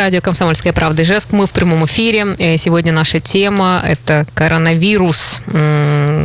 радио «Комсомольская правда» Ижевск. Мы в прямом эфире. Э, сегодня наша тема – это коронавирус.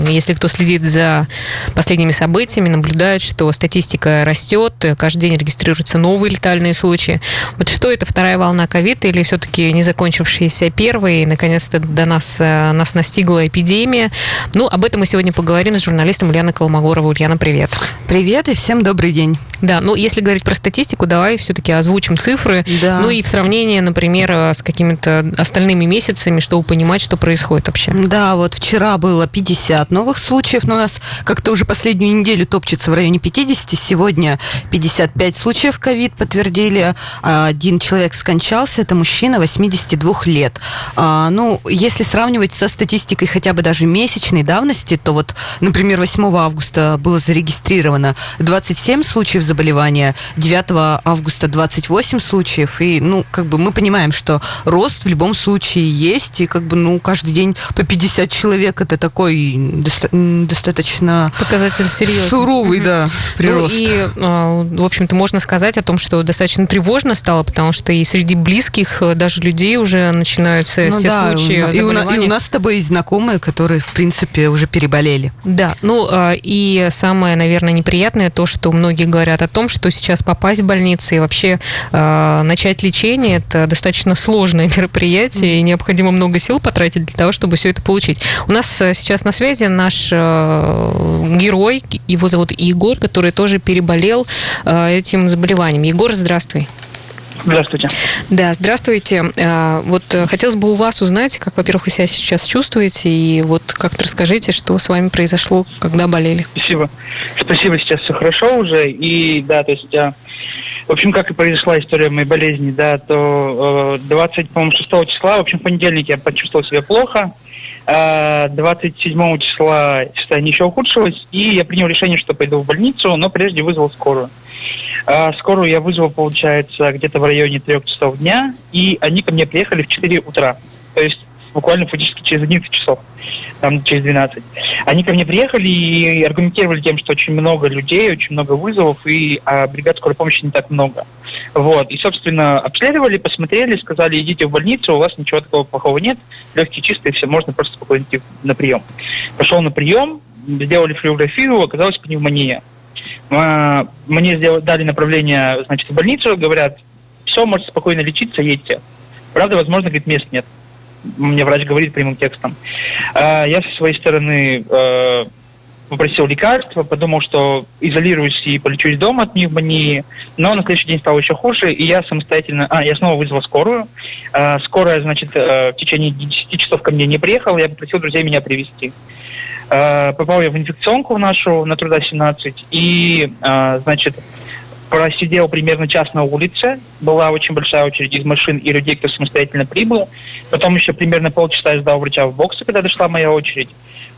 Если кто следит за последними событиями, наблюдает, что статистика растет, каждый день регистрируются новые летальные случаи. Вот что это, вторая волна ковида или все-таки не закончившаяся первая, и наконец-то до нас, э, нас настигла эпидемия? Ну, об этом мы сегодня поговорим с журналистом Ульяной Колмогоровой. Ульяна, привет. Привет и всем добрый день. Да, ну если говорить про статистику, давай все-таки озвучим цифры. Да. Ну и в сравнении, например, с какими-то остальными месяцами, чтобы понимать, что происходит вообще. Да, вот вчера было 50 новых случаев, но у нас как-то уже последнюю неделю топчется в районе 50. Сегодня 55 случаев ковид подтвердили. Один человек скончался, это мужчина 82 лет. А, ну, если сравнивать со статистикой хотя бы даже месячной давности, то вот, например, 8 августа было зарегистрировано 27 случаев заболевания, 9 августа 28 случаев, и, ну, как бы мы понимаем, что рост в любом случае есть, и как бы, ну, каждый день по 50 человек, это такой доста- достаточно... Показатель серьезный. Суровый, угу. да, прирост. Ну, и, а, в общем-то, можно сказать о том, что достаточно тревожно стало, потому что и среди близких э, даже людей уже начинаются ну, все да, случаи и у, и у нас с тобой есть знакомые, которые, в принципе, уже переболели. Да, ну, а, и самое, наверное, неприятное то, что многие говорят о том, что сейчас попасть в больницу и вообще э, начать лечение это достаточно сложное мероприятие, и необходимо много сил потратить для того, чтобы все это получить. У нас э, сейчас на связи наш э, герой, его зовут Егор, который тоже переболел э, этим заболеванием. Егор, здравствуй. Здравствуйте. Да, здравствуйте. Э, вот э, хотелось бы у вас узнать, как, во-первых, вы себя сейчас чувствуете, и вот как-то расскажите, что с вами произошло, когда болели. Спасибо. Спасибо, сейчас все хорошо уже, и да, то есть я в общем, как и произошла история моей болезни, да, то 26 э, числа, в общем, в понедельник я почувствовал себя плохо, 27 числа состояние еще ухудшилось, и я принял решение, что пойду в больницу, но прежде вызвал скорую. А, скорую я вызвал, получается, где-то в районе трех часов дня, и они ко мне приехали в 4 утра. То есть буквально фактически через 11 часов, там через 12. Они ко мне приехали и аргументировали тем, что очень много людей, очень много вызовов, и а бригад скорой помощи не так много. Вот. И, собственно, обследовали, посмотрели, сказали, идите в больницу, у вас ничего такого плохого нет, легкие чистые, все, можно просто спокойно идти на прием. Пошел на прием, сделали флюорографию, оказалась пневмония. А, мне сделали, дали направление, значит, в больницу, говорят, все, можете спокойно лечиться, едьте. Правда, возможно, говорит, мест нет. Мне врач говорит прямым текстом. А, я со своей стороны а, попросил лекарства, подумал, что изолируюсь и полечусь дома от пневмонии, но на следующий день стало еще хуже, и я самостоятельно... А, я снова вызвал скорую. Скорая, значит, в течение 10 часов ко мне не приехала, я попросил друзей меня привезти. Попал я в инфекционку нашу на труда 17 и, значит, просидел примерно час на улице. Была очень большая очередь из машин и людей, кто самостоятельно прибыл. Потом еще примерно полчаса я ждал врача в боксе, когда дошла моя очередь.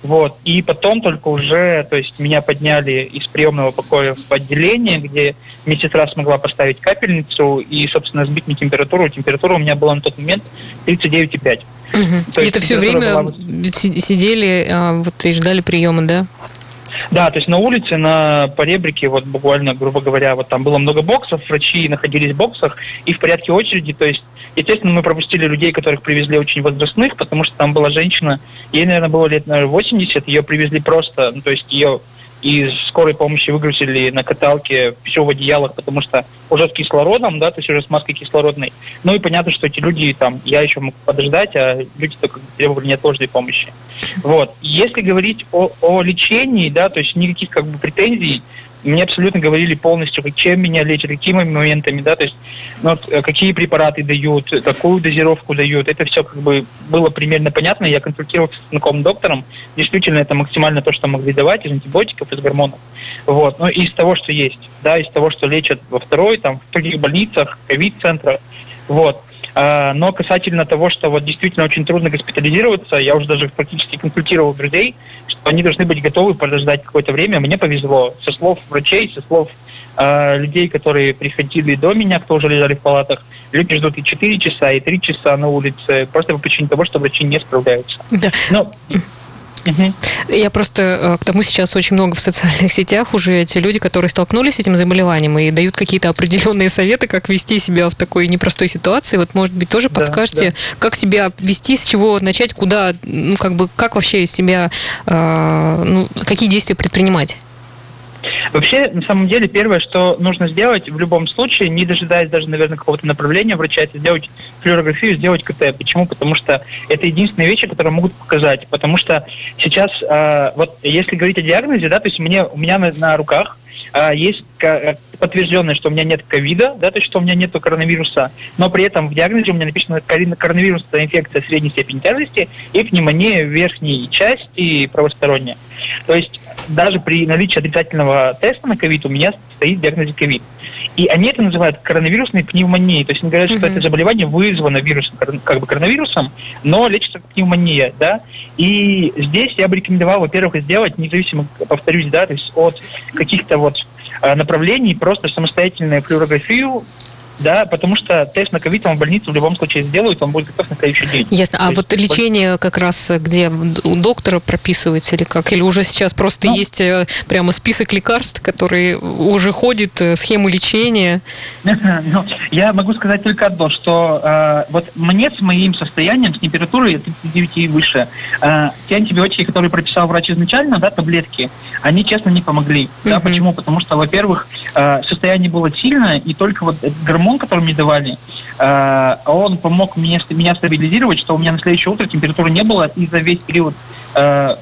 Вот. И потом только уже, то есть меня подняли из приемного покоя в отделение, где медсестра смогла поставить капельницу и, собственно, сбить мне температуру. Температура у меня была на тот момент 39,5. Угу. То это все время была... сидели а, вот, и ждали приема, да? Да, то есть на улице, на поребрике, вот буквально, грубо говоря, вот там было много боксов, врачи находились в боксах и в порядке очереди, то есть, естественно, мы пропустили людей, которых привезли очень возрастных, потому что там была женщина, ей, наверное, было лет, наверное, 80, ее привезли просто, ну, то есть ее из скорой помощи выгрузили на каталке все в одеялах, потому что уже с кислородом, да, то есть уже с маской кислородной. Ну и понятно, что эти люди там, я еще мог подождать, а люди только требовали неотложной помощи. Вот. Если говорить о, о лечении, да, то есть никаких как бы претензий, мне абсолютно говорили полностью, чем меня лечат, какими моментами, да, то есть ну, вот, э, какие препараты дают, какую дозировку дают, это все как бы было примерно понятно. Я консультировался с знакомым доктором, действительно это максимально то, что могли давать из антибиотиков, из гормонов. Вот. Ну, из того, что есть, да, из того, что лечат во второй, там, в других больницах, ковид-центрах, вот. А, но касательно того, что вот действительно очень трудно госпитализироваться, я уже даже практически консультировал друзей, что они должны быть готовы подождать какое-то время. Мне повезло. Со слов врачей, со слов э, людей, которые приходили до меня, кто уже лежали в палатах, люди ждут и 4 часа, и 3 часа на улице, просто по причине того, что врачи не справляются. Да. Но Я просто э, к тому сейчас очень много в социальных сетях уже эти люди, которые столкнулись с этим заболеванием и дают какие-то определенные советы, как вести себя в такой непростой ситуации. Вот, может быть, тоже подскажете, да. как себя вести, с чего начать, куда, ну, как бы, как вообще себя, э, ну, какие действия предпринимать? Вообще, на самом деле, первое, что нужно сделать в любом случае, не дожидаясь даже, наверное, какого-то направления врача, это сделать флюорографию, сделать КТ. Почему? Потому что это единственные вещи, которые могут показать. Потому что сейчас, э, вот если говорить о диагнозе, да, то есть мне, у меня на, на руках э, есть подтвержденное, что у меня нет ковида, да, то есть что у меня нет коронавируса, но при этом в диагнозе у меня написано коронавирусная инфекция средней степени тяжести и пневмония верхней части правосторонняя. То есть даже при наличии отрицательного теста на ковид у меня стоит диагноз ковид. И они это называют коронавирусной пневмонией. То есть они говорят, mm-hmm. что это заболевание вызвано вирусом, как бы коронавирусом, но лечится как пневмония, да. И здесь я бы рекомендовал, во-первых, сделать, независимо, повторюсь, да, то есть от каких-то вот э, направлений, просто самостоятельную флюорографию да, потому что тест на ковид вам в больнице в любом случае сделают, он будет готов на следующий день. Ясно. А То вот есть... лечение как раз где у доктора прописывается или как? Или уже сейчас просто ну, есть э, прямо список лекарств, которые уже ходит, э, схему лечения? Ну, я могу сказать только одно, что э, вот мне с моим состоянием, с температурой 39 и выше, э, те антибиотики, которые прописал врач изначально, да, таблетки, они, честно, не помогли. Uh-huh. Да, почему? Потому что, во-первых, э, состояние было сильное, и только вот гормон гормон, который мне давали, э, он помог мне, меня стабилизировать, что у меня на следующее утро температуры не было, и за весь период э,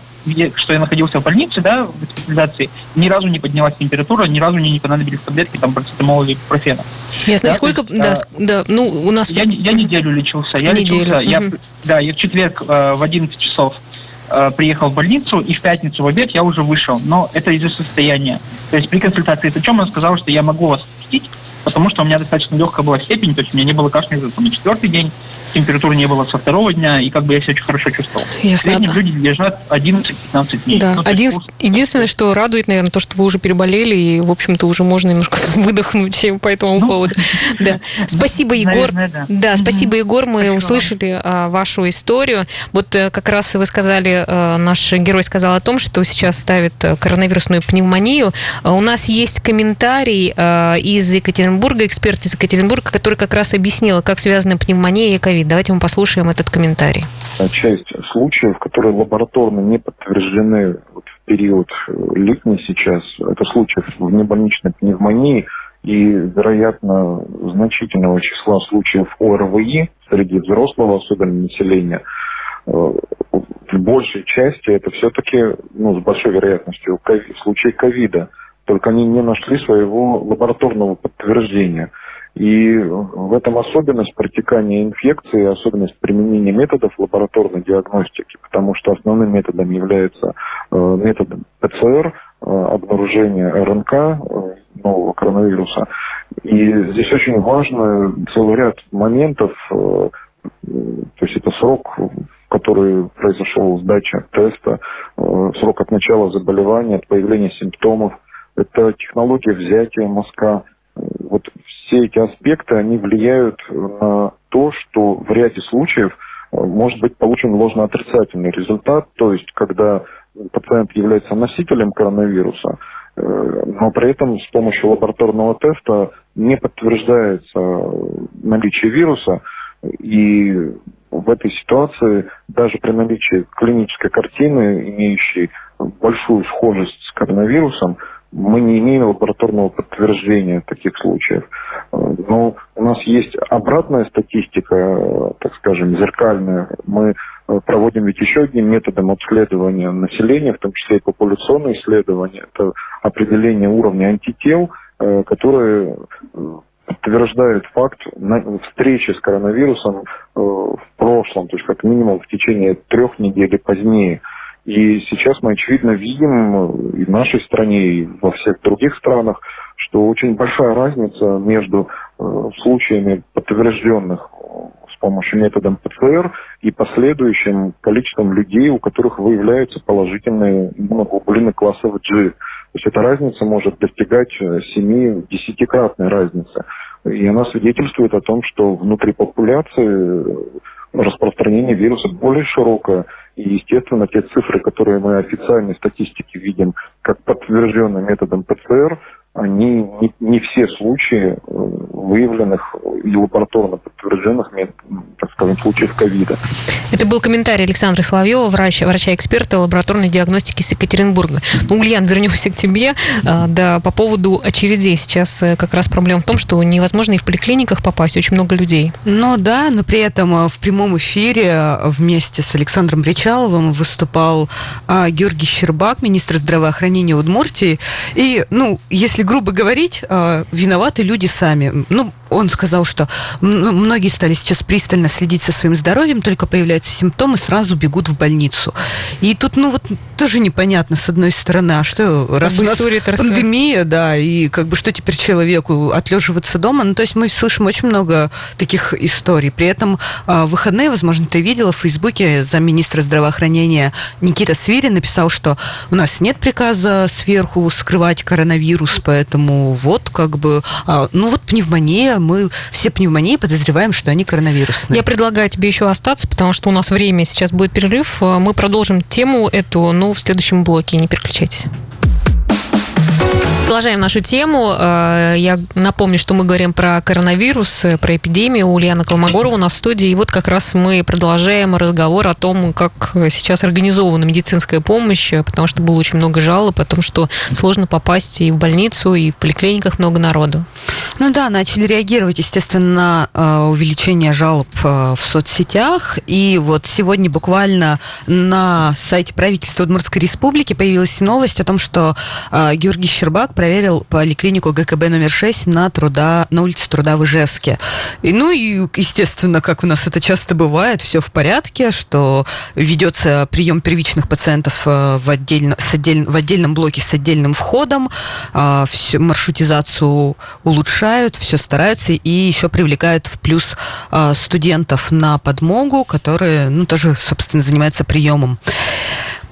что я находился в больнице, да, в госпитализации, ни разу не поднялась температура, ни разу мне не понадобились таблетки, там, парацетамола или профена. Ясно. Да, сколько, есть, да, а, да, ну, у нас... Я, я неделю лечился, я неделю. лечился, угу. я, да, я в четверг э, в 11 часов э, приехал в больницу, и в пятницу в обед я уже вышел, но это из-за состояния. То есть при консультации с врачом он сказал, что я могу вас пустить, потому что у меня достаточно легкая была степень, то есть у меня не было кашля на четвертый день, температуры не было со второго дня, и как бы я себя очень хорошо чувствовал. Ясно. В среднем люди лежат 11-15 дней. Да. Ну, Один... есть... Единственное, что радует, наверное, то, что вы уже переболели, и, в общем-то, уже можно немножко выдохнуть по этому ну, поводу. Да. Спасибо, Егор. Наверное, да. да, спасибо, Егор. Мы спасибо услышали вам. вашу историю. Вот э, как раз вы сказали, э, наш герой сказал о том, что сейчас ставит э, коронавирусную пневмонию. У нас есть комментарий из Екатеринбурга, эксперт из Екатеринбурга, который как раз объяснил, как связана пневмония и ковид. Давайте мы послушаем этот комментарий. Часть случаев, которые лабораторно не подтверждены вот в период э, летний сейчас, это случаи внебольничной пневмонии и, вероятно, значительного числа случаев ОРВИ среди взрослого, особенно населения, э, в большей части это все-таки, ну, с большой вероятностью, случаи ковида. Только они не нашли своего лабораторного подтверждения – и в этом особенность протекания инфекции, особенность применения методов лабораторной диагностики, потому что основным методом является э, метод ПЦР, э, обнаружения РНК э, нового коронавируса. И здесь очень важно целый ряд моментов, то есть это срок, в который произошел сдача теста, срок от начала заболевания, от появления симптомов, это технология взятия мазка, вот все эти аспекты, они влияют на то, что в ряде случаев э, может быть получен ложно-отрицательный результат, то есть когда пациент является носителем коронавируса, э, но при этом с помощью лабораторного теста не подтверждается наличие вируса, и в этой ситуации даже при наличии клинической картины, имеющей большую схожесть с коронавирусом, мы не имеем лабораторного подтверждения таких случаев. Но у нас есть обратная статистика, так скажем, зеркальная. Мы э, проводим ведь еще одним методом обследования населения, в том числе и популяционное исследование. Это определение уровня антител, э, которые э, подтверждают факт встречи с коронавирусом в прошлом, то есть как минимум в течение трех недель позднее. И сейчас мы, очевидно, видим и в нашей стране, и во всех других странах, что очень большая разница между э, случаями подтвержденных с помощью метода ПЦР и последующим количеством людей, у которых выявляются положительные иммуноглобулины класса G. То есть эта разница может достигать 7-10-кратной разницы. И она свидетельствует о том, что внутри популяции распространение вируса более широкое. И, естественно, те цифры, которые мы официальной статистике видим как подтвержденные методом ПЦР, они не, не все случаи э, выявленных и лабораторно подтвержденных, так скажем, случаев ковида. Это был комментарий Александра Соловьева, врача, врача-эксперта лабораторной диагностики с Екатеринбурга. Ну, Ульян, вернемся к тебе. А, да, по поводу очередей. Сейчас э, как раз проблема в том, что невозможно и в поликлиниках попасть, очень много людей. Ну да, но при этом э, в прямом эфире вместе с Александром Бричаловым выступал а, Георгий Щербак, министр здравоохранения Удмуртии. И, ну, если грубо говорить, а, виноваты люди сами. Ну, он сказал, что многие стали сейчас пристально следить за своим здоровьем, только появляются симптомы, сразу бегут в больницу. И тут, ну вот, тоже непонятно, с одной стороны, а что, раз у нас пандемия, да, и как бы что теперь человеку, отлеживаться дома? Ну, то есть мы слышим очень много таких историй. При этом а, в выходные, возможно, ты видела в Фейсбуке замминистра здравоохранения Никита Свирин написал, что у нас нет приказа сверху скрывать коронавирус, поэтому вот как бы, а, ну вот пневмония, мы все пневмонии подозреваем, что они коронавирусные. Я предлагаю тебе еще остаться, потому что у нас время сейчас будет перерыв. Мы продолжим тему эту, но в следующем блоке. Не переключайтесь. Продолжаем нашу тему. Э, я напомню, что мы говорим про коронавирус, э, про эпидемию. Ульяна Колмогорова у нас в студии. И вот как раз мы продолжаем разговор о том, как сейчас организована медицинская помощь, потому что было очень много жалоб о том, что сложно попасть и в больницу, и в поликлиниках много народу. Ну да, начали реагировать, естественно, на э, увеличение жалоб в соцсетях. И вот сегодня буквально на сайте правительства Удмуртской Республики появилась новость о том, что Георгий Щербак проверил поликлинику ГКБ номер 6 на, труда, на улице Труда в Ижевске. И, ну и, естественно, как у нас это часто бывает, все в порядке, что ведется прием первичных пациентов э, в, отдельно, с отдель, в отдельном блоке с отдельным входом, а, всю маршрутизацию улучшают, все стараются и еще привлекают в плюс а, студентов на подмогу, которые, ну, тоже, собственно, занимаются приемом.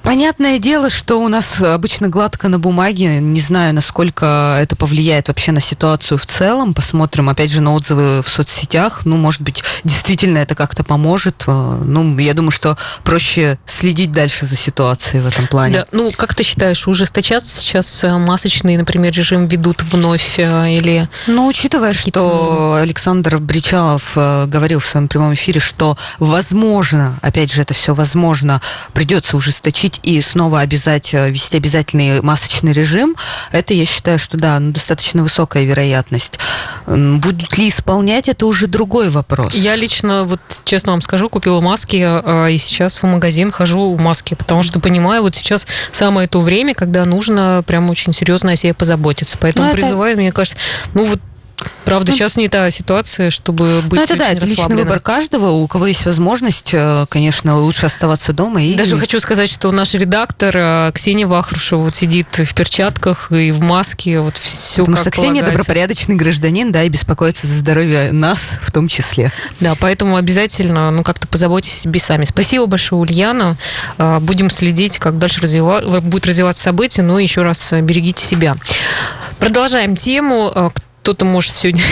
Понятное дело, что у нас обычно гладко на бумаге. Не знаю, насколько это повлияет вообще на ситуацию в целом. Посмотрим, опять же, на отзывы в соцсетях. Ну, может быть, действительно это как-то поможет. Э, ну, я думаю, что проще следить дальше за ситуацией в этом плане. Да. Ну, как ты считаешь, ужесточаться сейчас э, масочный, например, режим ведут вновь э, или... Ну, учитывая, что Александр Бричалов говорил в своем прямом эфире, что возможно, опять же, это все возможно, придется ужесточить запретить и снова обязать э, вести обязательный масочный режим, это я считаю, что да, ну, достаточно высокая вероятность. Будут ли исполнять, это уже другой вопрос. Я лично, вот честно вам скажу, купила маски, а, и сейчас в магазин хожу в маске, потому что понимаю, вот сейчас самое то время, когда нужно прям очень серьезно о себе позаботиться. Поэтому ну, призываю, это... мне кажется, ну вот Правда, ну, сейчас не та ситуация, чтобы быть Ну, это да, это личный выбор каждого. У кого есть возможность, э, конечно, лучше оставаться дома. И... Даже хочу сказать, что наш редактор э, Ксения Вахрушева вот сидит в перчатках и в маске, вот все Потому что Ксения полагается. добропорядочный гражданин, да, и беспокоится за здоровье нас в том числе. Да, поэтому обязательно, ну, как-то позаботьтесь о себе сами. Спасибо большое, Ульяна. Э, будем следить, как дальше развива... будет развиваться события, но еще раз берегите себя. Продолжаем тему кто-то может сегодня